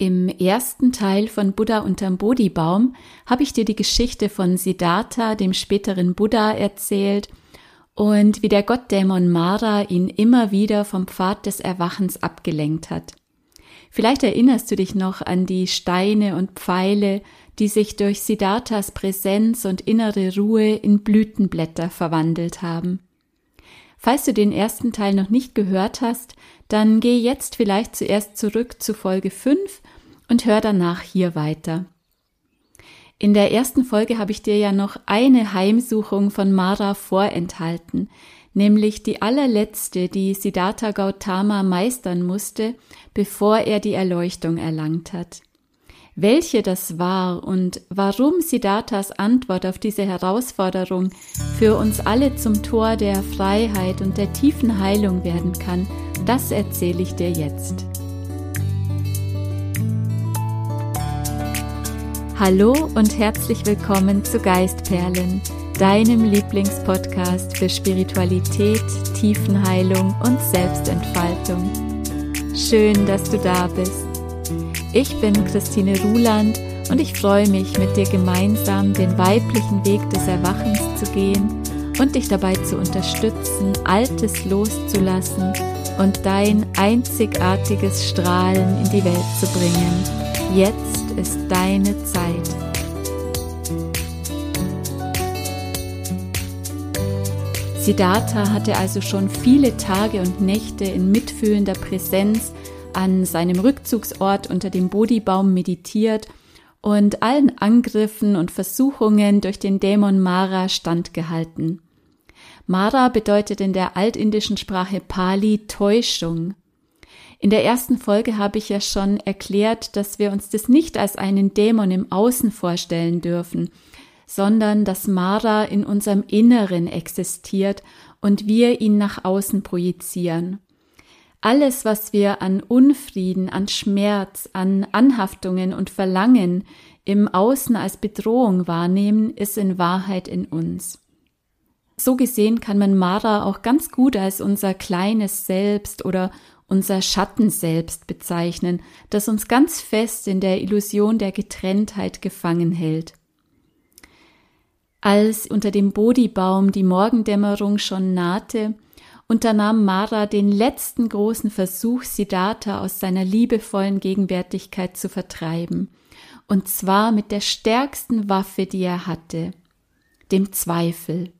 Im ersten Teil von Buddha unterm Bodhibaum habe ich dir die Geschichte von Siddhartha, dem späteren Buddha, erzählt und wie der Gottdämon Mara ihn immer wieder vom Pfad des Erwachens abgelenkt hat. Vielleicht erinnerst du dich noch an die Steine und Pfeile, die sich durch Siddharthas Präsenz und innere Ruhe in Blütenblätter verwandelt haben. Falls du den ersten Teil noch nicht gehört hast, dann geh jetzt vielleicht zuerst zurück zu Folge 5 und hör danach hier weiter. In der ersten Folge habe ich dir ja noch eine Heimsuchung von Mara vorenthalten, nämlich die allerletzte, die Siddhartha Gautama meistern musste, bevor er die Erleuchtung erlangt hat. Welche das war und warum Siddharthas Antwort auf diese Herausforderung für uns alle zum Tor der Freiheit und der tiefen Heilung werden kann, das erzähle ich dir jetzt. Hallo und herzlich willkommen zu Geistperlen, deinem Lieblingspodcast für Spiritualität, Tiefenheilung und Selbstentfaltung. Schön, dass du da bist. Ich bin Christine Ruland und ich freue mich, mit dir gemeinsam den weiblichen Weg des Erwachens zu gehen und dich dabei zu unterstützen, Altes loszulassen und dein einzigartiges Strahlen in die Welt zu bringen. Jetzt ist deine Zeit. Siddhartha hatte also schon viele Tage und Nächte in mitfühlender Präsenz an seinem Rückzugsort unter dem Bodhibaum meditiert und allen Angriffen und Versuchungen durch den Dämon Mara standgehalten. Mara bedeutet in der altindischen Sprache Pali Täuschung. In der ersten Folge habe ich ja schon erklärt, dass wir uns das nicht als einen Dämon im Außen vorstellen dürfen, sondern dass Mara in unserem Inneren existiert und wir ihn nach außen projizieren. Alles, was wir an Unfrieden, an Schmerz, an Anhaftungen und Verlangen im Außen als Bedrohung wahrnehmen, ist in Wahrheit in uns. So gesehen kann man Mara auch ganz gut als unser kleines Selbst oder unser Schatten selbst bezeichnen, das uns ganz fest in der Illusion der Getrenntheit gefangen hält. Als unter dem Bodhibaum die Morgendämmerung schon nahte, unternahm Mara den letzten großen Versuch, Siddhartha aus seiner liebevollen Gegenwärtigkeit zu vertreiben, und zwar mit der stärksten Waffe, die er hatte, dem Zweifel.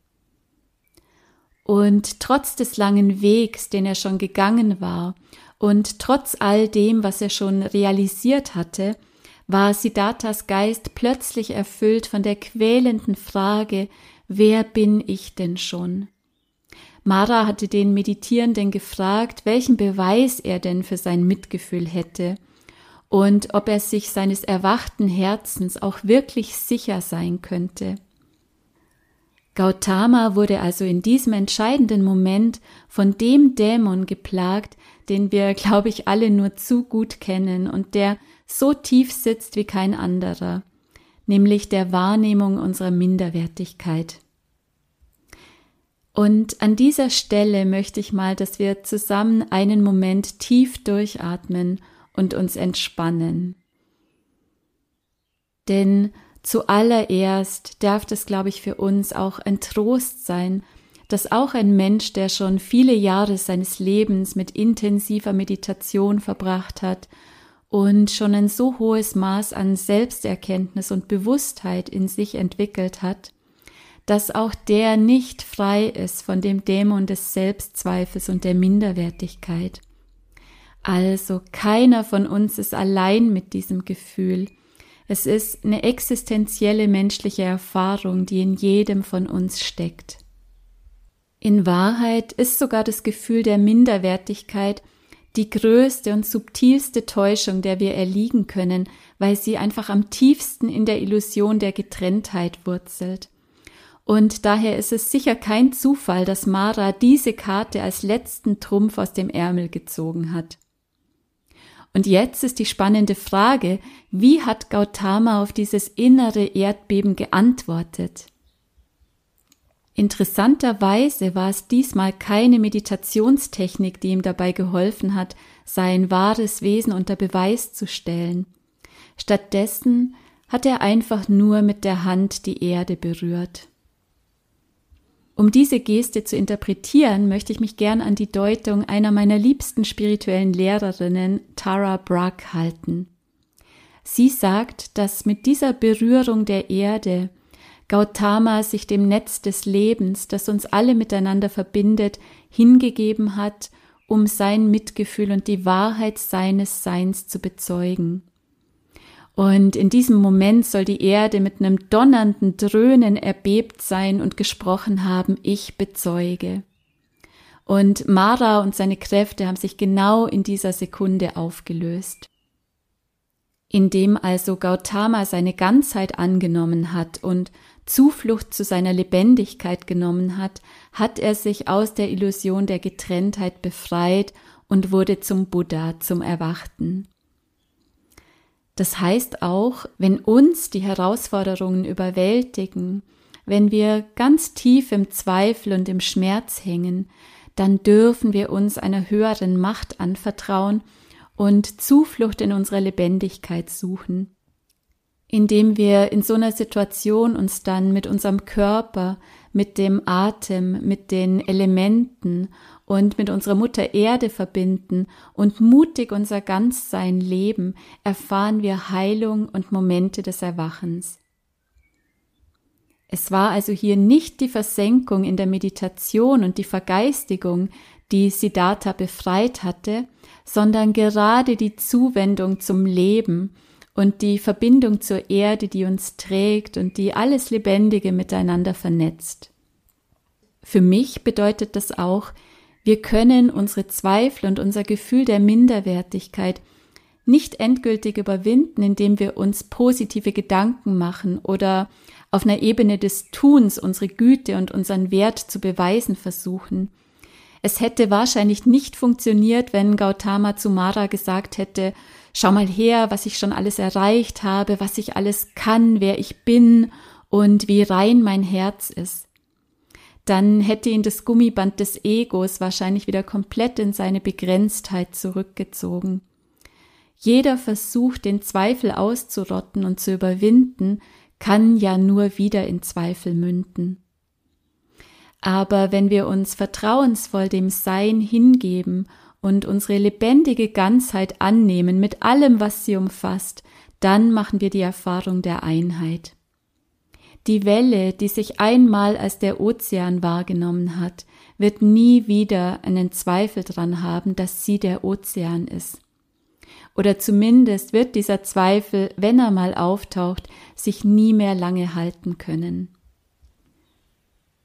Und trotz des langen Wegs, den er schon gegangen war, und trotz all dem, was er schon realisiert hatte, war Siddharthas Geist plötzlich erfüllt von der quälenden Frage, wer bin ich denn schon? Mara hatte den Meditierenden gefragt, welchen Beweis er denn für sein Mitgefühl hätte und ob er sich seines erwachten Herzens auch wirklich sicher sein könnte. Gautama wurde also in diesem entscheidenden Moment von dem Dämon geplagt, den wir, glaube ich, alle nur zu gut kennen und der so tief sitzt wie kein anderer, nämlich der Wahrnehmung unserer Minderwertigkeit. Und an dieser Stelle möchte ich mal, dass wir zusammen einen Moment tief durchatmen und uns entspannen. Denn Zuallererst darf das, glaube ich, für uns auch ein Trost sein, dass auch ein Mensch, der schon viele Jahre seines Lebens mit intensiver Meditation verbracht hat und schon ein so hohes Maß an Selbsterkenntnis und Bewusstheit in sich entwickelt hat, dass auch der nicht frei ist von dem Dämon des Selbstzweifels und der Minderwertigkeit. Also keiner von uns ist allein mit diesem Gefühl, es ist eine existenzielle menschliche Erfahrung, die in jedem von uns steckt. In Wahrheit ist sogar das Gefühl der Minderwertigkeit die größte und subtilste Täuschung, der wir erliegen können, weil sie einfach am tiefsten in der Illusion der Getrenntheit wurzelt. Und daher ist es sicher kein Zufall, dass Mara diese Karte als letzten Trumpf aus dem Ärmel gezogen hat. Und jetzt ist die spannende Frage, wie hat Gautama auf dieses innere Erdbeben geantwortet? Interessanterweise war es diesmal keine Meditationstechnik, die ihm dabei geholfen hat, sein wahres Wesen unter Beweis zu stellen. Stattdessen hat er einfach nur mit der Hand die Erde berührt. Um diese Geste zu interpretieren, möchte ich mich gern an die Deutung einer meiner liebsten spirituellen Lehrerinnen, Tara Brach, halten. Sie sagt, dass mit dieser Berührung der Erde Gautama sich dem Netz des Lebens, das uns alle miteinander verbindet, hingegeben hat, um sein Mitgefühl und die Wahrheit seines Seins zu bezeugen. Und in diesem Moment soll die Erde mit einem donnernden Dröhnen erbebt sein und gesprochen haben, ich bezeuge. Und Mara und seine Kräfte haben sich genau in dieser Sekunde aufgelöst. Indem also Gautama seine Ganzheit angenommen hat und Zuflucht zu seiner Lebendigkeit genommen hat, hat er sich aus der Illusion der Getrenntheit befreit und wurde zum Buddha, zum Erwachten. Das heißt auch, wenn uns die Herausforderungen überwältigen, wenn wir ganz tief im Zweifel und im Schmerz hängen, dann dürfen wir uns einer höheren Macht anvertrauen und Zuflucht in unserer Lebendigkeit suchen. Indem wir in so einer Situation uns dann mit unserem Körper, mit dem Atem, mit den Elementen und mit unserer Mutter Erde verbinden und mutig unser Ganzsein leben, erfahren wir Heilung und Momente des Erwachens. Es war also hier nicht die Versenkung in der Meditation und die Vergeistigung, die Siddhartha befreit hatte, sondern gerade die Zuwendung zum Leben und die Verbindung zur Erde, die uns trägt und die alles Lebendige miteinander vernetzt. Für mich bedeutet das auch, wir können unsere Zweifel und unser Gefühl der Minderwertigkeit nicht endgültig überwinden, indem wir uns positive Gedanken machen oder auf einer Ebene des Tuns unsere Güte und unseren Wert zu beweisen versuchen. Es hätte wahrscheinlich nicht funktioniert, wenn Gautama zu Mara gesagt hätte, schau mal her, was ich schon alles erreicht habe, was ich alles kann, wer ich bin und wie rein mein Herz ist dann hätte ihn das Gummiband des Egos wahrscheinlich wieder komplett in seine Begrenztheit zurückgezogen. Jeder Versuch, den Zweifel auszurotten und zu überwinden, kann ja nur wieder in Zweifel münden. Aber wenn wir uns vertrauensvoll dem Sein hingeben und unsere lebendige Ganzheit annehmen mit allem, was sie umfasst, dann machen wir die Erfahrung der Einheit. Die Welle, die sich einmal als der Ozean wahrgenommen hat, wird nie wieder einen Zweifel dran haben, dass sie der Ozean ist. Oder zumindest wird dieser Zweifel, wenn er mal auftaucht, sich nie mehr lange halten können.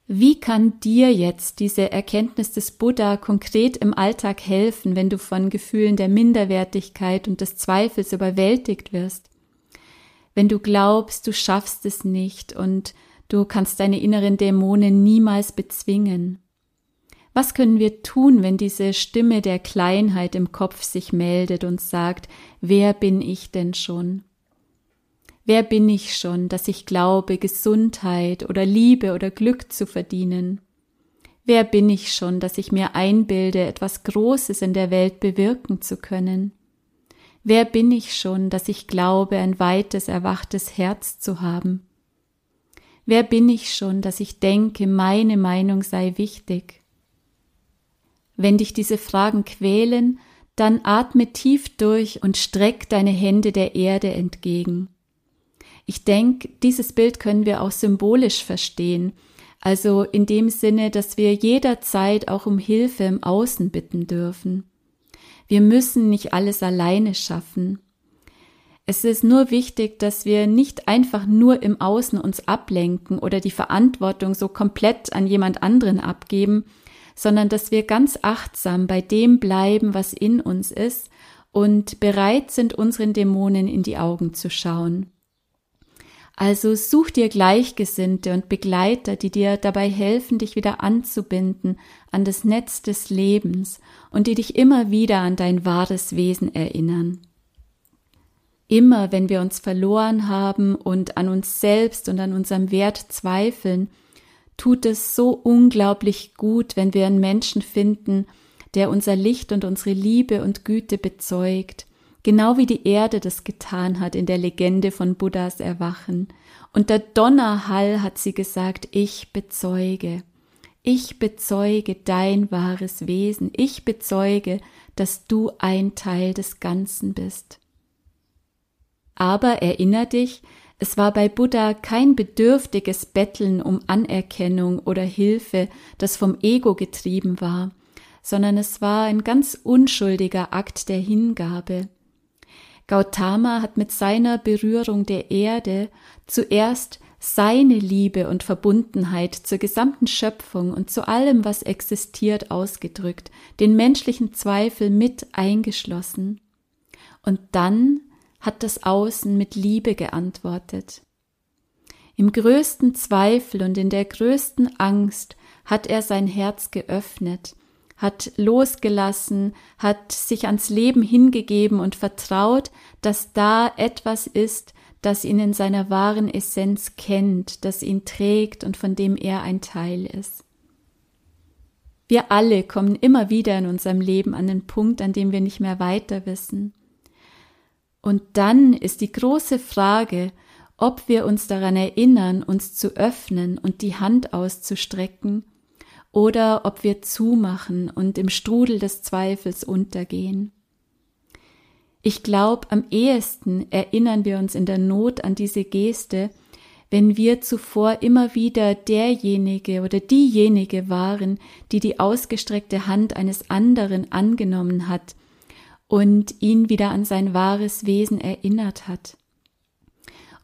Wie kann dir jetzt diese Erkenntnis des Buddha konkret im Alltag helfen, wenn du von Gefühlen der Minderwertigkeit und des Zweifels überwältigt wirst? wenn du glaubst, du schaffst es nicht und du kannst deine inneren Dämonen niemals bezwingen. Was können wir tun, wenn diese Stimme der Kleinheit im Kopf sich meldet und sagt, wer bin ich denn schon? Wer bin ich schon, dass ich glaube, Gesundheit oder Liebe oder Glück zu verdienen? Wer bin ich schon, dass ich mir einbilde, etwas Großes in der Welt bewirken zu können? Wer bin ich schon, dass ich glaube, ein weites, erwachtes Herz zu haben? Wer bin ich schon, dass ich denke, meine Meinung sei wichtig? Wenn dich diese Fragen quälen, dann atme tief durch und streck deine Hände der Erde entgegen. Ich denke, dieses Bild können wir auch symbolisch verstehen, also in dem Sinne, dass wir jederzeit auch um Hilfe im Außen bitten dürfen. Wir müssen nicht alles alleine schaffen. Es ist nur wichtig, dass wir nicht einfach nur im Außen uns ablenken oder die Verantwortung so komplett an jemand anderen abgeben, sondern dass wir ganz achtsam bei dem bleiben, was in uns ist und bereit sind, unseren Dämonen in die Augen zu schauen. Also such dir Gleichgesinnte und Begleiter, die dir dabei helfen, dich wieder anzubinden an das Netz des Lebens und die dich immer wieder an dein wahres Wesen erinnern. Immer wenn wir uns verloren haben und an uns selbst und an unserem Wert zweifeln, tut es so unglaublich gut, wenn wir einen Menschen finden, der unser Licht und unsere Liebe und Güte bezeugt, genau wie die Erde das getan hat in der Legende von Buddhas Erwachen. Und der Donnerhall hat sie gesagt, ich bezeuge. Ich bezeuge dein wahres Wesen. Ich bezeuge, dass du ein Teil des Ganzen bist. Aber erinner dich, es war bei Buddha kein bedürftiges Betteln um Anerkennung oder Hilfe, das vom Ego getrieben war, sondern es war ein ganz unschuldiger Akt der Hingabe. Gautama hat mit seiner Berührung der Erde zuerst seine Liebe und Verbundenheit zur gesamten Schöpfung und zu allem, was existiert, ausgedrückt, den menschlichen Zweifel mit eingeschlossen. Und dann hat das Außen mit Liebe geantwortet. Im größten Zweifel und in der größten Angst hat er sein Herz geöffnet, hat losgelassen, hat sich ans Leben hingegeben und vertraut, dass da etwas ist, das ihn in seiner wahren Essenz kennt, das ihn trägt und von dem er ein Teil ist. Wir alle kommen immer wieder in unserem Leben an den Punkt, an dem wir nicht mehr weiter wissen. Und dann ist die große Frage, ob wir uns daran erinnern, uns zu öffnen und die Hand auszustrecken, oder ob wir zumachen und im Strudel des Zweifels untergehen. Ich glaube, am ehesten erinnern wir uns in der Not an diese Geste, wenn wir zuvor immer wieder derjenige oder diejenige waren, die die ausgestreckte Hand eines anderen angenommen hat und ihn wieder an sein wahres Wesen erinnert hat.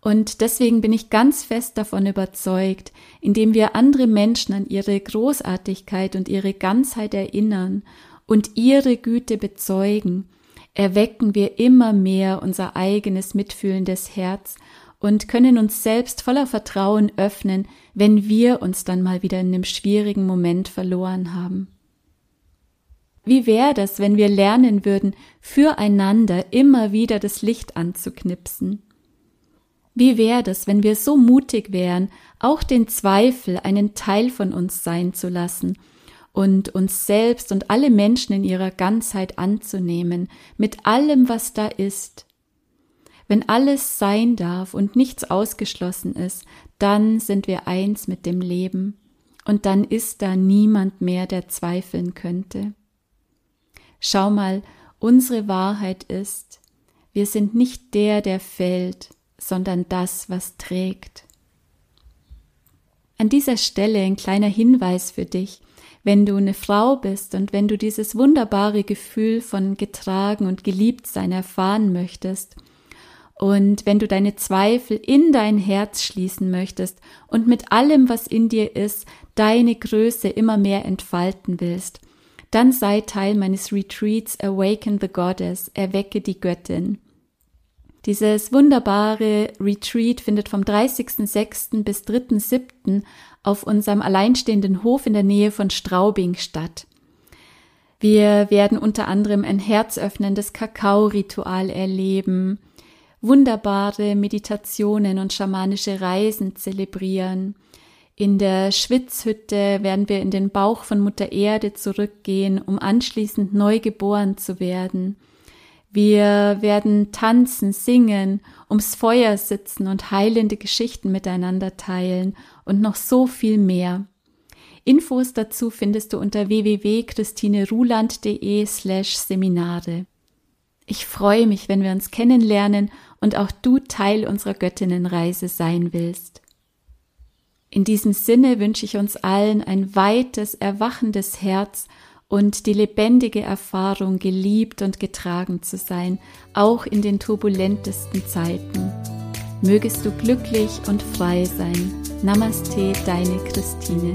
Und deswegen bin ich ganz fest davon überzeugt, indem wir andere Menschen an ihre Großartigkeit und ihre Ganzheit erinnern und ihre Güte bezeugen, erwecken wir immer mehr unser eigenes mitfühlendes Herz und können uns selbst voller Vertrauen öffnen, wenn wir uns dann mal wieder in einem schwierigen Moment verloren haben. Wie wäre das, wenn wir lernen würden, füreinander immer wieder das Licht anzuknipsen? Wie wäre das, wenn wir so mutig wären, auch den Zweifel einen Teil von uns sein zu lassen und uns selbst und alle Menschen in ihrer Ganzheit anzunehmen, mit allem, was da ist? Wenn alles sein darf und nichts ausgeschlossen ist, dann sind wir eins mit dem Leben, und dann ist da niemand mehr, der zweifeln könnte. Schau mal, unsere Wahrheit ist, wir sind nicht der, der fällt, sondern das, was trägt. An dieser Stelle ein kleiner Hinweis für dich. Wenn du eine Frau bist und wenn du dieses wunderbare Gefühl von getragen und geliebt sein erfahren möchtest, und wenn du deine Zweifel in dein Herz schließen möchtest und mit allem, was in dir ist, deine Größe immer mehr entfalten willst, dann sei Teil meines Retreats Awaken the Goddess, erwecke die Göttin. Dieses wunderbare Retreat findet vom 30.06. bis 3.07. auf unserem alleinstehenden Hof in der Nähe von Straubing statt. Wir werden unter anderem ein herzöffnendes Kakao-Ritual erleben, wunderbare Meditationen und schamanische Reisen zelebrieren, in der Schwitzhütte werden wir in den Bauch von Mutter Erde zurückgehen, um anschließend neu geboren zu werden. Wir werden tanzen, singen, ums Feuer sitzen und heilende Geschichten miteinander teilen und noch so viel mehr. Infos dazu findest du unter www.christineruland.de slash Seminare. Ich freue mich, wenn wir uns kennenlernen und auch du Teil unserer Göttinnenreise sein willst. In diesem Sinne wünsche ich uns allen ein weites, erwachendes Herz und die lebendige Erfahrung, geliebt und getragen zu sein, auch in den turbulentesten Zeiten. Mögest du glücklich und frei sein. Namaste, deine Christine.